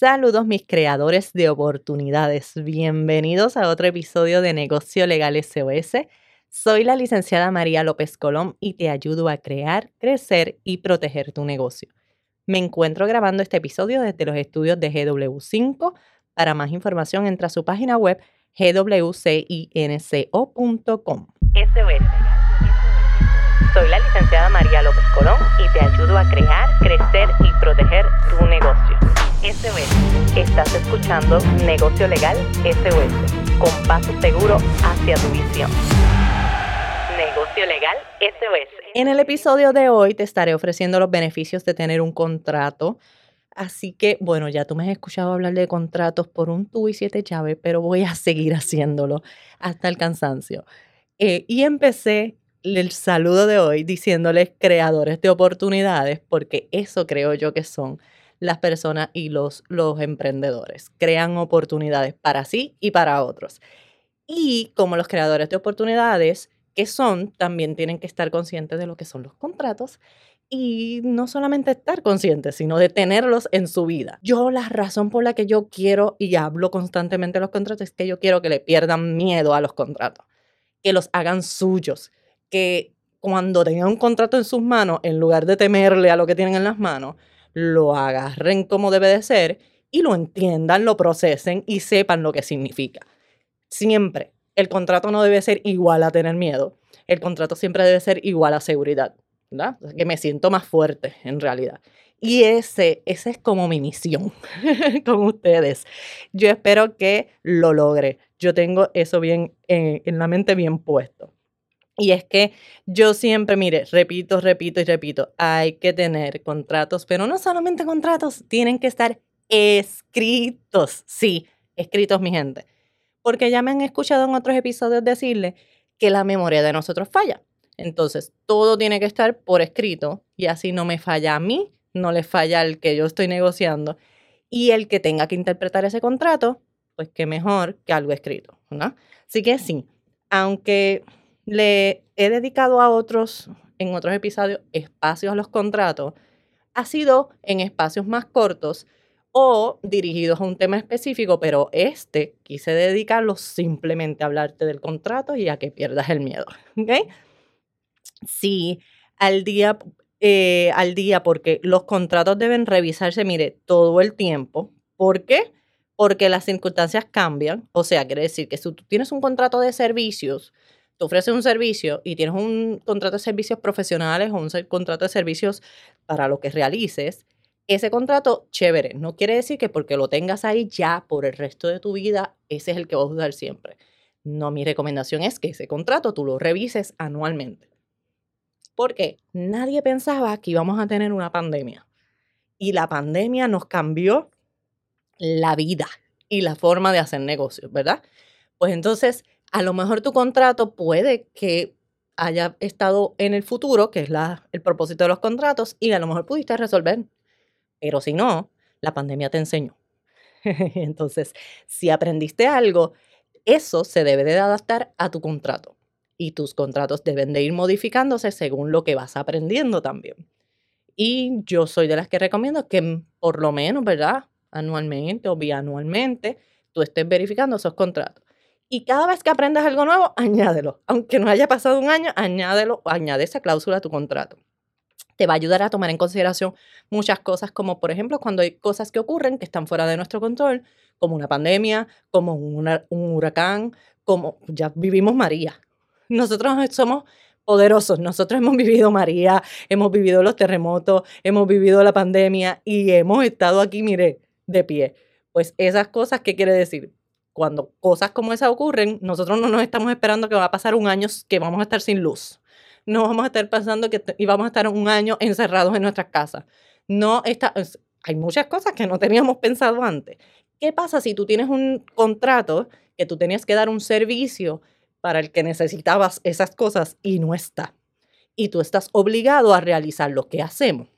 Saludos mis creadores de oportunidades. Bienvenidos a otro episodio de Negocio Legal SOS. Soy la licenciada María López Colón y te ayudo a crear, crecer y proteger tu negocio. Me encuentro grabando este episodio desde los estudios de GW5. Para más información entra a su página web gwcinco.com. Soy la licenciada María López Colón y te ayudo a crear, crecer y proteger tu negocio. SOS. Estás escuchando Negocio Legal SOS, con paso seguro hacia tu visión. Negocio Legal SOS. En el episodio de hoy te estaré ofreciendo los beneficios de tener un contrato. Así que, bueno, ya tú me has escuchado hablar de contratos por un tubo y siete llaves, pero voy a seguir haciéndolo hasta el cansancio. Eh, y empecé el saludo de hoy diciéndoles creadores de oportunidades, porque eso creo yo que son las personas y los, emprendedores. Crean oportunidades para sí y para otros. Y como los creadores de oportunidades que son, también tienen que estar conscientes de lo que son los contratos y no solamente estar conscientes, sino de tenerlos en su vida. Yo la razón por la que yo quiero y hablo constantemente de los contratos es que yo quiero que le pierdan miedo a los contratos, que los hagan suyos, que cuando tengan un contrato en sus manos, en lugar de temerle a lo que tienen en las manos, lo agarren como debe de ser y lo entiendan, lo procesen y sepan lo que significa. Siempre, el contrato no debe ser igual a tener miedo. El contrato siempre debe ser igual a seguridad, ¿verdad? Que me siento más fuerte en realidad. Y ese, ese es como mi misión con ustedes. Yo espero que lo logre. Yo tengo eso bien en la mente bien puesto. Y es que yo siempre, mire, repito, repito y repito, hay que tener contratos, pero no solamente contratos, tienen que estar escritos. Sí, escritos, mi gente. Porque ya me han escuchado en otros episodios decirle que la memoria de nosotros falla. Entonces, todo tiene que estar por escrito y así no me falla a mí, no le falla al que yo estoy negociando. Y el que tenga que interpretar ese contrato, pues qué mejor que algo escrito, ¿no? Así que sí, aunque le he dedicado a otros, en otros episodios, espacios a los contratos, ha sido en espacios más cortos o dirigidos a un tema específico, pero este quise dedicarlo simplemente a hablarte del contrato y a que pierdas el miedo. ¿Ok? Sí, al día, eh, al día, porque los contratos deben revisarse, mire, todo el tiempo. ¿Por qué? Porque las circunstancias cambian. O sea, quiere decir que si tú tienes un contrato de servicios, tú ofreces un servicio y tienes un contrato de servicios profesionales o un contrato de servicios para lo que realices, ese contrato, chévere, no quiere decir que porque lo tengas ahí ya por el resto de tu vida, ese es el que vas a usar siempre. No, mi recomendación es que ese contrato tú lo revises anualmente. Porque nadie pensaba que íbamos a tener una pandemia. Y la pandemia nos cambió la vida y la forma de hacer negocios, ¿verdad? Pues entonces, a lo mejor tu contrato puede que haya estado en el futuro, que es la, el propósito de los contratos, y a lo mejor pudiste resolver. Pero si no, la pandemia te enseñó. Entonces, si aprendiste algo, eso se debe de adaptar a tu contrato. Y tus contratos deben de ir modificándose según lo que vas aprendiendo también. Y yo soy de las que recomiendo que por lo menos, ¿verdad? Anualmente o bianualmente, tú estés verificando esos contratos. Y cada vez que aprendas algo nuevo, añádelo. Aunque no haya pasado un año, añádelo, añade esa cláusula a tu contrato. Te va a ayudar a tomar en consideración muchas cosas, como por ejemplo cuando hay cosas que ocurren que están fuera de nuestro control, como una pandemia, como un huracán, como ya vivimos María. Nosotros somos poderosos. Nosotros hemos vivido María, hemos vivido los terremotos, hemos vivido la pandemia y hemos estado aquí, mire, de pie. Pues esas cosas, ¿qué quiere decir? Cuando cosas como esas ocurren, nosotros no nos estamos esperando que va a pasar un año que vamos a estar sin luz. No vamos a estar pensando que íbamos a estar un año encerrados en nuestras casas. No está, hay muchas cosas que no teníamos pensado antes. ¿Qué pasa si tú tienes un contrato que tú tenías que dar un servicio para el que necesitabas esas cosas y no está? Y tú estás obligado a realizar lo que hacemos.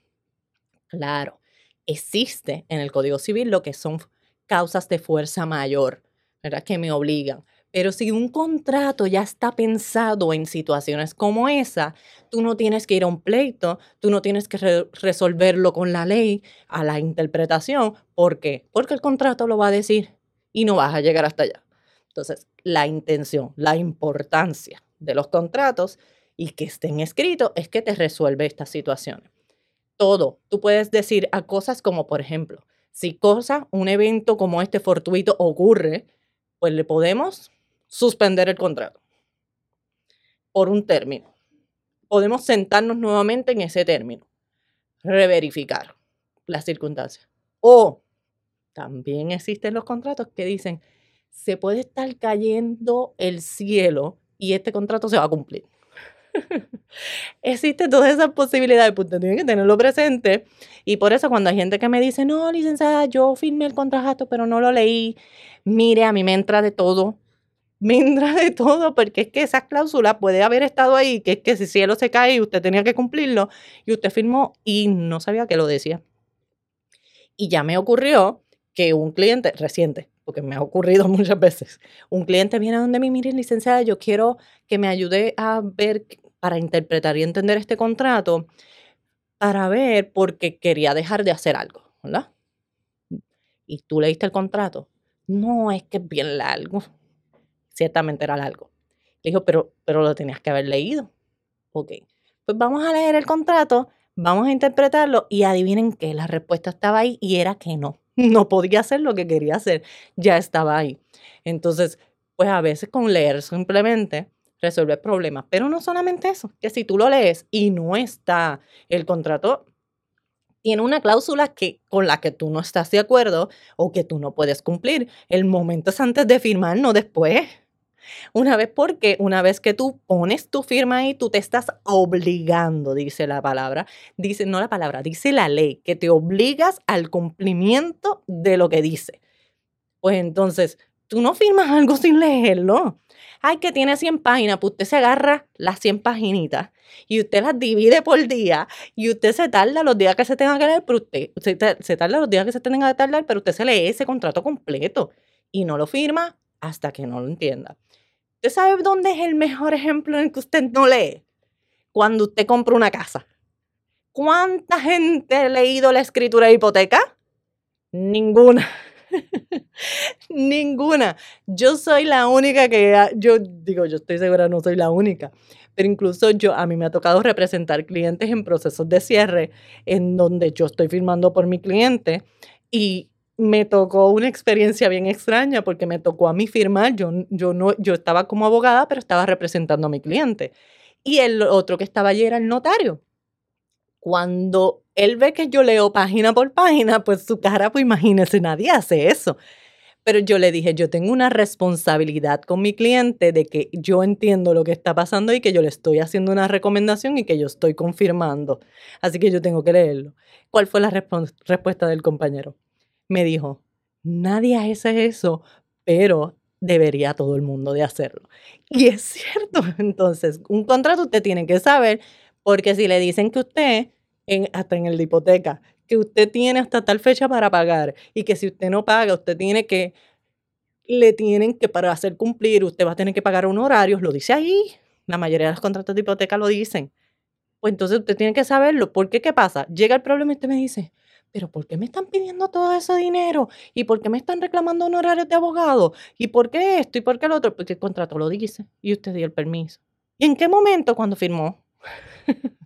Claro, existe en el Código Civil lo que son causas de fuerza mayor ¿verdad? Que me obligan. Pero si un contrato ya está pensado en situaciones como esa, tú no tienes que ir a un pleito, tú no tienes que resolverlo con la ley, a la interpretación. ¿Por qué? Porque el contrato lo va a decir y no vas a llegar hasta allá. Entonces, la intención, la importancia de los contratos y que estén escritos es que te resuelve estas situaciones. Todo. Tú puedes decir a cosas como, por ejemplo, si cosa, un evento como este fortuito ocurre, pues le podemos suspender el contrato por un término. Podemos sentarnos nuevamente en ese término, reverificar las circunstancias. O también existen los contratos que dicen, se puede estar cayendo el cielo y este contrato se va a cumplir. Existen todas esas posibilidades, pues tienen que tenerlo presente. Y por eso cuando hay gente que me dice, no, licenciada, yo firmé el contrato, pero no lo leí, mire, a mí me entra de todo me entra de todo, porque es que esa cláusula puede haber estado ahí, que es que si cielo se cae y usted tenía que cumplirlo, y usted firmó y no sabía que lo decía. Y ya me ocurrió que un cliente reciente, porque me ha ocurrido muchas veces, un cliente viene a donde me mire, licenciada, yo quiero que me ayude a ver, para interpretar y entender este contrato, para ver, porque quería dejar de hacer algo, ¿verdad? Y tú leíste el contrato. No, es que es bien largo ciertamente era largo. Le dijo, pero, pero lo tenías que haber leído. Ok, pues vamos a leer el contrato, vamos a interpretarlo y adivinen que la respuesta estaba ahí y era que no, no podía hacer lo que quería hacer, ya estaba ahí. Entonces, pues a veces con leer simplemente resuelve problemas, pero no solamente eso, que si tú lo lees y no está el contrato tiene una cláusula que, con la que tú no estás de acuerdo o que tú no puedes cumplir. El momento es antes de firmar, no después. Una vez porque una vez que tú pones tu firma ahí, tú te estás obligando, dice la palabra, dice no la palabra, dice la ley, que te obligas al cumplimiento de lo que dice. Pues entonces, tú no firmas algo sin leerlo. Ay, que tiene 100 páginas, pues usted se agarra las 100 paginitas y usted las divide por día y usted se tarda los días que se tenga que leer, pero usted se, se tarda los días que se tenga que tardar, pero usted se lee ese contrato completo y no lo firma hasta que no lo entienda. ¿Usted sabe dónde es el mejor ejemplo en el que usted no lee? Cuando usted compra una casa. ¿Cuánta gente ha leído la escritura de hipoteca? Ninguna. Ninguna. Yo soy la única que, yo digo, yo estoy segura, no soy la única, pero incluso yo, a mí me ha tocado representar clientes en procesos de cierre en donde yo estoy firmando por mi cliente y me tocó una experiencia bien extraña porque me tocó a mí firmar, yo, yo, no, yo estaba como abogada, pero estaba representando a mi cliente. Y el otro que estaba allí era el notario. Cuando él ve que yo leo página por página, pues su cara, pues imagínese, nadie hace eso. Pero yo le dije, yo tengo una responsabilidad con mi cliente de que yo entiendo lo que está pasando y que yo le estoy haciendo una recomendación y que yo estoy confirmando. Así que yo tengo que leerlo. ¿Cuál fue la respuesta del compañero? Me dijo, nadie hace eso, pero debería todo el mundo de hacerlo. Y es cierto, entonces, un contrato usted tiene que saber, porque si le dicen que usted, en, hasta en el de hipoteca, que usted tiene hasta tal fecha para pagar y que si usted no paga, usted tiene que, le tienen que para hacer cumplir, usted va a tener que pagar un horario, lo dice ahí. La mayoría de los contratos de hipoteca lo dicen. Pues entonces usted tiene que saberlo. ¿Por qué? ¿Qué pasa? Llega el problema y usted me dice, pero ¿por qué me están pidiendo todo ese dinero? ¿Y por qué me están reclamando honorarios de abogado? ¿Y por qué esto? ¿Y por qué el otro? Porque el contrato lo dice y usted dio el permiso. ¿Y en qué momento? Cuando firmó.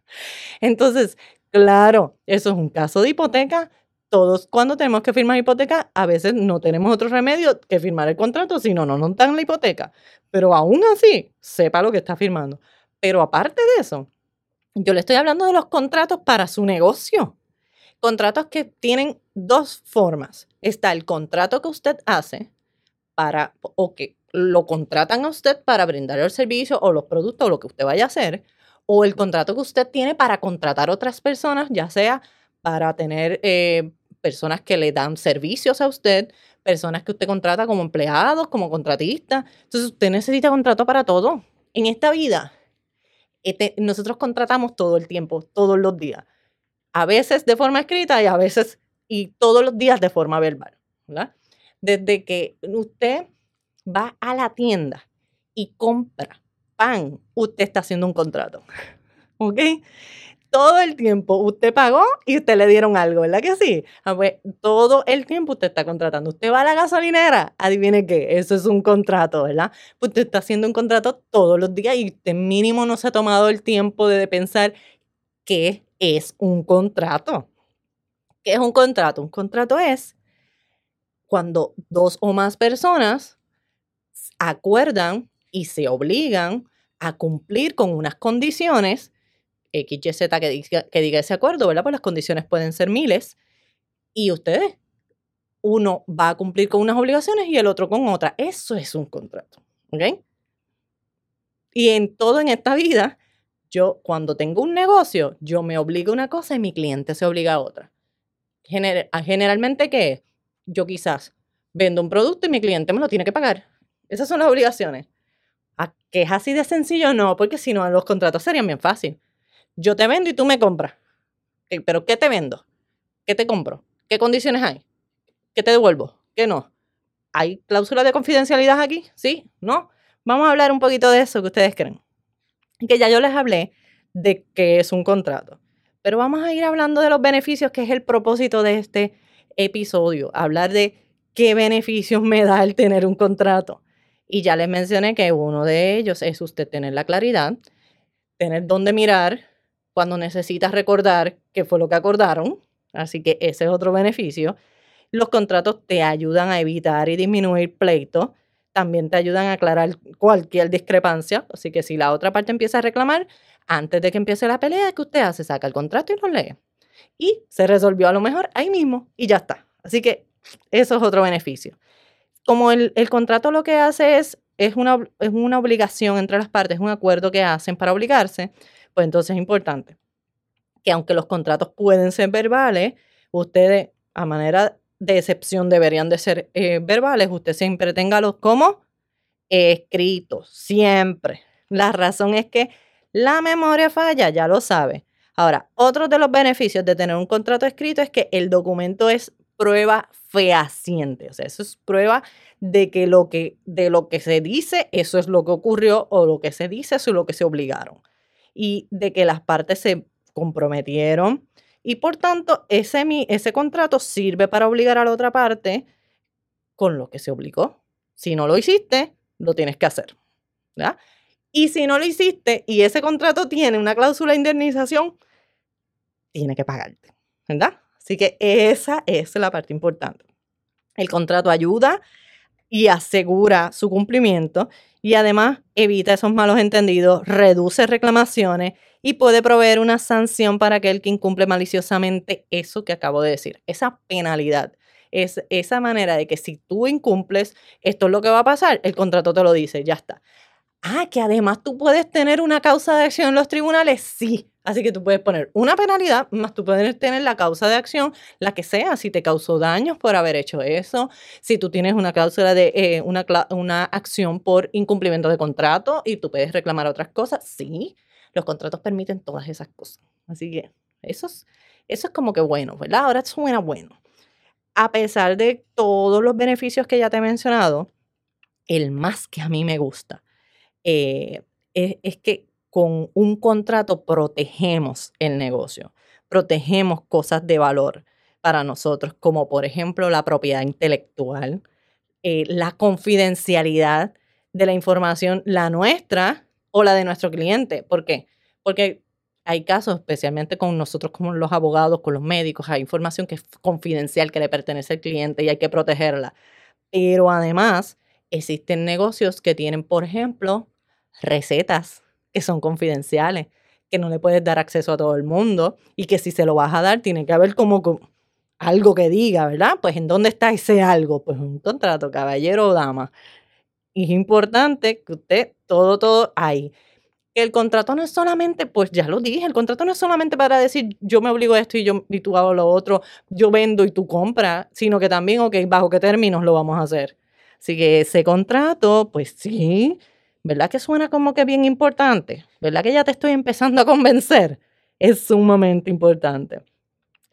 Entonces, Claro, eso es un caso de hipoteca. Todos cuando tenemos que firmar hipoteca, a veces no tenemos otro remedio que firmar el contrato, si no, no nos dan la hipoteca. Pero aún así, sepa lo que está firmando. Pero aparte de eso, yo le estoy hablando de los contratos para su negocio. Contratos que tienen dos formas. Está el contrato que usted hace para, o que lo contratan a usted para brindar el servicio o los productos o lo que usted vaya a hacer o el contrato que usted tiene para contratar otras personas, ya sea para tener eh, personas que le dan servicios a usted, personas que usted contrata como empleados, como contratistas. Entonces usted necesita contrato para todo. En esta vida, este, nosotros contratamos todo el tiempo, todos los días. A veces de forma escrita y a veces y todos los días de forma verbal. Desde que usted va a la tienda y compra pan, usted está haciendo un contrato. ¿Ok? todo el tiempo usted pagó y usted le dieron algo, ¿verdad que sí? Ah, pues, todo el tiempo usted está contratando. Usted va a la gasolinera, adivine qué, eso es un contrato, ¿verdad? Pues usted está haciendo un contrato todos los días y usted mínimo no se ha tomado el tiempo de pensar qué es un contrato. ¿Qué es un contrato? Un contrato es cuando dos o más personas acuerdan y se obligan a cumplir con unas condiciones XYZ que diga, que diga ese acuerdo, ¿verdad? Pues las condiciones pueden ser miles y ustedes, uno va a cumplir con unas obligaciones y el otro con otras. Eso es un contrato, ¿ok? Y en todo en esta vida, yo cuando tengo un negocio, yo me obligo a una cosa y mi cliente se obliga a otra. generalmente, ¿qué? Yo quizás vendo un producto y mi cliente me lo tiene que pagar. Esas son las obligaciones. ¿A qué es así de sencillo? No, porque si no, los contratos serían bien fáciles. Yo te vendo y tú me compras. ¿Pero qué te vendo? ¿Qué te compro? ¿Qué condiciones hay? ¿Qué te devuelvo? ¿Qué no? ¿Hay cláusulas de confidencialidad aquí? ¿Sí? ¿No? Vamos a hablar un poquito de eso que ustedes creen. Que ya yo les hablé de qué es un contrato. Pero vamos a ir hablando de los beneficios, que es el propósito de este episodio. Hablar de qué beneficios me da el tener un contrato. Y ya les mencioné que uno de ellos es usted tener la claridad, tener dónde mirar, cuando necesitas recordar qué fue lo que acordaron. Así que ese es otro beneficio. Los contratos te ayudan a evitar y disminuir pleitos. También te ayudan a aclarar cualquier discrepancia. Así que si la otra parte empieza a reclamar, antes de que empiece la pelea, ¿qué usted hace? Saca el contrato y lo lee. Y se resolvió a lo mejor ahí mismo y ya está. Así que eso es otro beneficio. Como el, contrato lo que hace es, es una, es una obligación entre las partes, un acuerdo que hacen para obligarse, pues entonces es importante que aunque los contratos pueden ser verbales, ustedes a manera de excepción deberían de ser eh, verbales, usted siempre los como escritos, siempre. La razón es que la memoria falla, ya lo sabe. Ahora, otro de los beneficios de tener un contrato escrito es que el documento es prueba fehaciente, o sea, eso es prueba de que lo que de lo que se dice, eso es lo que ocurrió o lo que se dice, eso es lo que se obligaron y de que las partes se comprometieron y por tanto ese, ese contrato sirve para obligar a la otra parte con lo que se obligó. Si no lo hiciste, lo tienes que hacer. Y si no lo hiciste y ese contrato tiene una cláusula de indemnización, tiene que pagarte. ¿Verdad? Así que esa es la parte importante. El contrato ayuda y asegura su cumplimiento y además evita esos malos entendidos, reduce reclamaciones y puede proveer una sanción para aquel que incumple maliciosamente eso que acabo de decir, esa penalidad. Es esa manera de que si tú incumples, esto es lo que va a pasar, el contrato te lo dice, ya está. Ah, que además tú puedes tener una causa de acción en los tribunales, sí, Así que tú puedes poner una penalidad, más tú puedes tener la causa de acción, la que sea, si te causó daños por haber hecho eso, si tú tienes una cláusula de eh, una, una acción por incumplimiento de contrato y tú puedes reclamar otras cosas, sí, los contratos permiten todas esas cosas. Así que eso es, eso es como que bueno, ¿verdad? Ahora suena bueno. A pesar de todos los beneficios que ya te he mencionado, el más que a mí me gusta eh, es que con un contrato protegemos el negocio, protegemos cosas de valor para nosotros, como por ejemplo la propiedad intelectual, eh, la confidencialidad de la información, la nuestra o la de nuestro cliente. ¿Por qué? Porque hay casos, especialmente con nosotros como los abogados, con los médicos, hay información que es confidencial, que le pertenece al cliente y hay que protegerla. Pero además existen negocios que tienen, por ejemplo, recetas que son confidenciales, que no le puedes dar acceso a todo el mundo y que si se lo vas a dar tiene que haber como algo que diga, ¿verdad? Pues en dónde está ese algo, pues un contrato, caballero o dama. Es importante que usted todo, todo. Que el contrato no es solamente, pues ya lo dije, el contrato no es solamente para decir yo me obligo a esto y, yo, y tú hago lo otro, yo vendo y tú compras, sino que también, ok, bajo qué términos lo vamos a hacer. Así que ese contrato, pues sí, ¿verdad que suena como que bien importante? ¿Verdad que ya te estoy empezando a convencer? Es sumamente importante.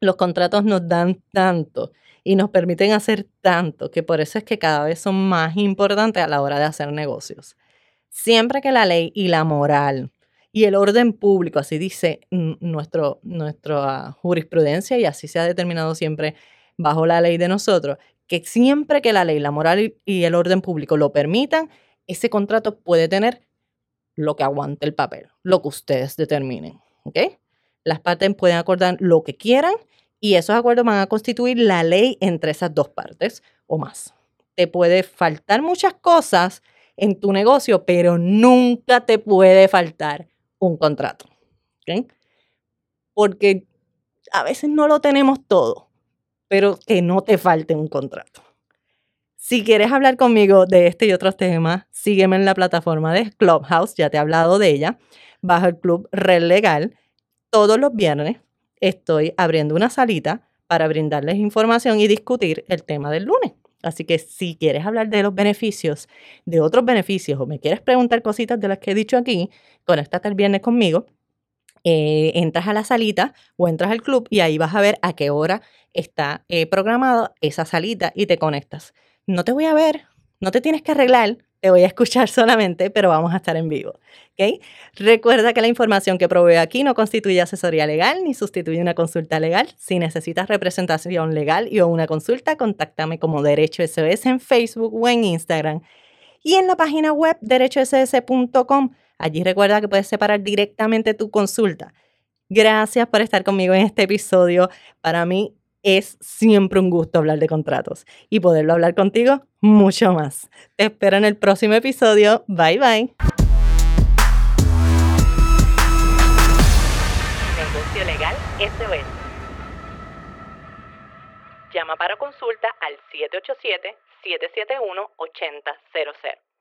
Los contratos nos dan tanto y nos permiten hacer tanto que por eso es que cada vez son más importantes a la hora de hacer negocios. Siempre que la ley y la moral y el orden público, así dice nuestro, nuestra jurisprudencia y así se ha determinado siempre bajo la ley de nosotros, que siempre que la ley, la moral y el orden público lo permitan, ese contrato puede tener lo que aguante el papel, lo que ustedes determinen. ¿Ok? Las partes pueden acordar lo que quieran y esos acuerdos van a constituir la ley entre esas dos partes o más. Te puede faltar muchas cosas en tu negocio, pero nunca te puede faltar un contrato. ¿ok? Porque a veces no lo tenemos todo, pero que no te falte un contrato. Si quieres hablar conmigo de este y otros temas, sígueme en la plataforma de Clubhouse, ya te he hablado de ella, bajo el club Red Legal. Todos los viernes estoy abriendo una salita para brindarles información y discutir el tema del lunes. Así que si quieres hablar de los beneficios, de otros beneficios, o me quieres preguntar cositas de las que he dicho aquí, conéctate el viernes conmigo. Eh, entras a la salita o entras al club y ahí vas a ver a qué hora está eh, programada esa salita y te conectas no te voy a ver, no te tienes que arreglar, te voy a escuchar solamente, pero vamos a estar en vivo. ¿okay? Recuerda que la información que proveo aquí no constituye asesoría legal ni sustituye una consulta legal. Si necesitas representación legal y o una consulta, contáctame como Derecho SOS en Facebook o en Instagram. Y en la página web derechosos.com, allí recuerda que puedes separar directamente tu consulta. Gracias por estar conmigo en este episodio. Para mí es siempre un gusto hablar de contratos y poderlo hablar contigo mucho más. Te espero en el próximo episodio. Bye bye. Negocio Legal SOS. Llama para consulta al 787-771-8000.